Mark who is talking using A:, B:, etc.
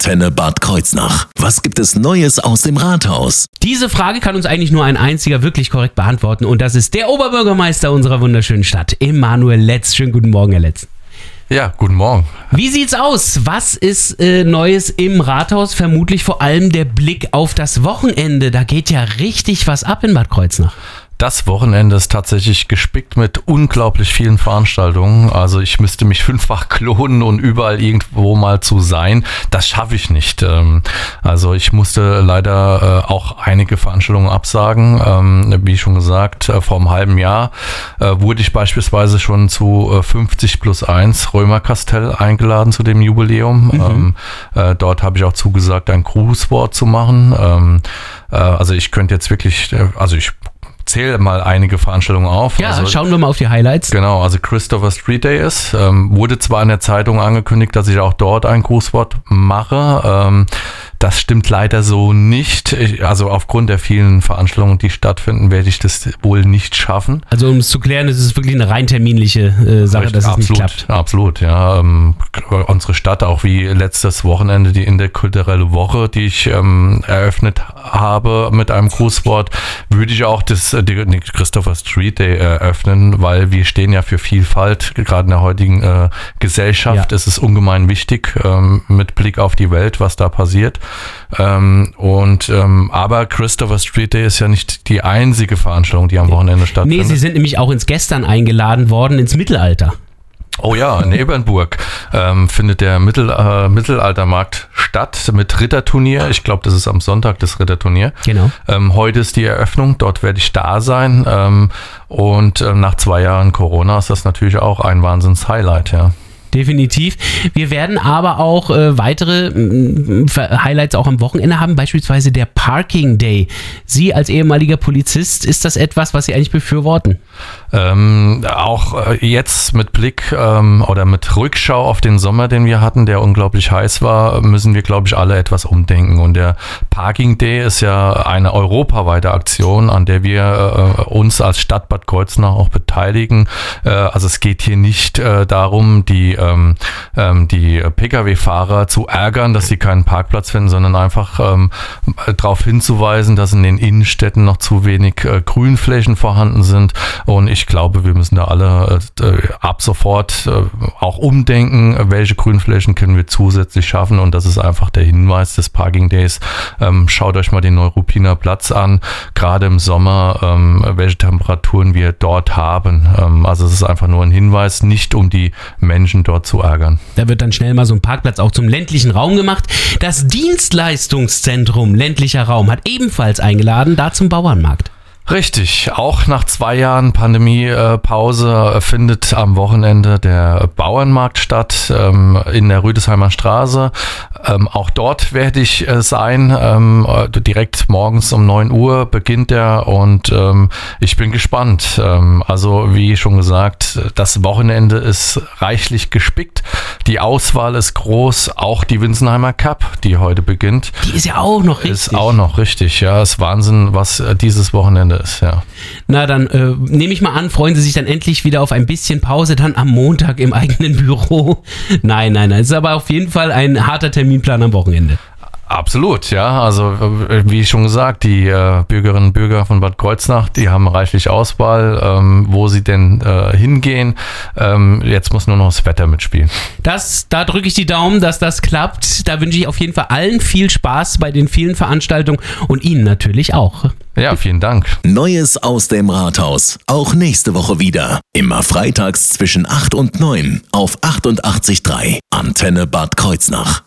A: Antenne Bad Kreuznach. Was gibt es Neues aus dem Rathaus?
B: Diese Frage kann uns eigentlich nur ein einziger wirklich korrekt beantworten und das ist der Oberbürgermeister unserer wunderschönen Stadt, Emanuel Letz. Schönen guten Morgen, Herr Letz.
C: Ja, guten Morgen.
B: Wie sieht's aus? Was ist äh, Neues im Rathaus? Vermutlich vor allem der Blick auf das Wochenende. Da geht ja richtig was ab in Bad Kreuznach.
C: Das Wochenende ist tatsächlich gespickt mit unglaublich vielen Veranstaltungen. Also ich müsste mich fünffach klonen und überall irgendwo mal zu sein. Das schaffe ich nicht. Ähm, also ich musste leider äh, auch einige Veranstaltungen absagen. Ähm, wie schon gesagt, äh, vor einem halben Jahr äh, wurde ich beispielsweise schon zu 50 plus 1 Römerkastell eingeladen zu dem Jubiläum. Mhm. Ähm, dort habe ich auch zugesagt, ein Grußwort zu machen. Also ich könnte jetzt wirklich, also ich zähle mal einige Veranstaltungen auf.
B: Ja,
C: also,
B: schauen wir mal auf die Highlights.
C: Genau, also Christopher Street Day ist. Ähm, wurde zwar in der Zeitung angekündigt, dass ich auch dort ein Grußwort mache. Ähm, das stimmt leider so nicht. Ich, also aufgrund der vielen Veranstaltungen, die stattfinden, werde ich das wohl nicht schaffen.
B: Also um es zu klären, ist es wirklich eine rein terminliche äh, Sache, Richtig, dass es
C: absolut,
B: nicht klappt.
C: Absolut, ja. Ähm, unsere Stadt, auch wie letztes Wochenende die interkulturelle Woche, die ich ähm, eröffnet habe mit einem Grußwort, würde ich auch das die, die Christopher Street Day eröffnen, weil wir stehen ja für Vielfalt, gerade in der heutigen äh, Gesellschaft ja. ist es ungemein wichtig, ähm, mit Blick auf die Welt, was da passiert. Ähm, und ähm, aber Christopher Street Day ist ja nicht die einzige Veranstaltung, die am Wochenende stattfindet.
B: Nee, sie sind nämlich auch ins Gestern eingeladen worden, ins Mittelalter.
C: Oh ja, in Ebernburg ähm, findet der Mittel, äh, Mittelaltermarkt statt mit Ritterturnier. Ich glaube, das ist am Sonntag das Ritterturnier.
B: Genau.
C: Ähm, heute ist die Eröffnung, dort werde ich da sein. Ähm, und äh, nach zwei Jahren Corona ist das natürlich auch ein Wahnsinns-Highlight, ja
B: definitiv. Wir werden aber auch äh, weitere äh, Highlights auch am Wochenende haben, beispielsweise der Parking Day. Sie als ehemaliger Polizist, ist das etwas, was Sie eigentlich befürworten?
C: Ähm, auch äh, jetzt mit Blick ähm, oder mit Rückschau auf den Sommer, den wir hatten, der unglaublich heiß war, müssen wir, glaube ich, alle etwas umdenken. Und der Parking Day ist ja eine europaweite Aktion, an der wir äh, uns als Stadt Bad Kreuznach auch beteiligen. Äh, also es geht hier nicht äh, darum, die ähm, ähm, die Pkw-Fahrer zu ärgern, dass sie keinen Parkplatz finden, sondern einfach ähm, darauf hinzuweisen, dass in den Innenstädten noch zu wenig äh, Grünflächen vorhanden sind. Und ich glaube, wir müssen da alle äh, ab sofort äh, auch umdenken, welche Grünflächen können wir zusätzlich schaffen. Und das ist einfach der Hinweis des Parking Days. Ähm, schaut euch mal den Neuruppiner Platz an, gerade im Sommer, ähm, welche Temperaturen wir dort haben. Ähm, also es ist einfach nur ein Hinweis, nicht um die Menschen dort zu ärgern.
B: Da wird dann schnell mal so ein Parkplatz auch zum ländlichen Raum gemacht. Das Dienstleistungszentrum ländlicher Raum hat ebenfalls eingeladen, da zum Bauernmarkt.
C: Richtig, auch nach zwei Jahren Pandemiepause äh, findet am Wochenende der Bauernmarkt statt ähm, in der Rüdesheimer Straße. Ähm, auch dort werde ich äh, sein. Ähm, äh, direkt morgens um 9 Uhr beginnt er und ich bin gespannt. also wie schon gesagt, das Wochenende ist reichlich gespickt. Die Auswahl ist groß. Auch die Winsenheimer Cup, die heute beginnt.
B: Die ist ja auch noch richtig.
C: Ist auch noch richtig, ja. Ist Wahnsinn, was dieses Wochenende ist, ja.
B: Na, dann äh, nehme ich mal an, freuen Sie sich dann endlich wieder auf ein bisschen Pause, dann am Montag im eigenen Büro. Nein, nein, nein. Es ist aber auf jeden Fall ein harter Terminplan am Wochenende.
C: Absolut, ja. Also äh, wie schon gesagt, die äh, Bürgerinnen und Bürger von Bad Kreuznach, die haben reichlich Auswahl, ähm, wo sie denn äh, hingehen. Ähm, jetzt muss nur noch das Wetter mitspielen.
B: Das, da drücke ich die Daumen, dass das klappt. Da wünsche ich auf jeden Fall allen viel Spaß bei den vielen Veranstaltungen und Ihnen natürlich auch.
C: Ja, vielen Dank.
A: Neues aus dem Rathaus. Auch nächste Woche wieder. Immer freitags zwischen 8 und 9 auf 88.3 Antenne Bad Kreuznach.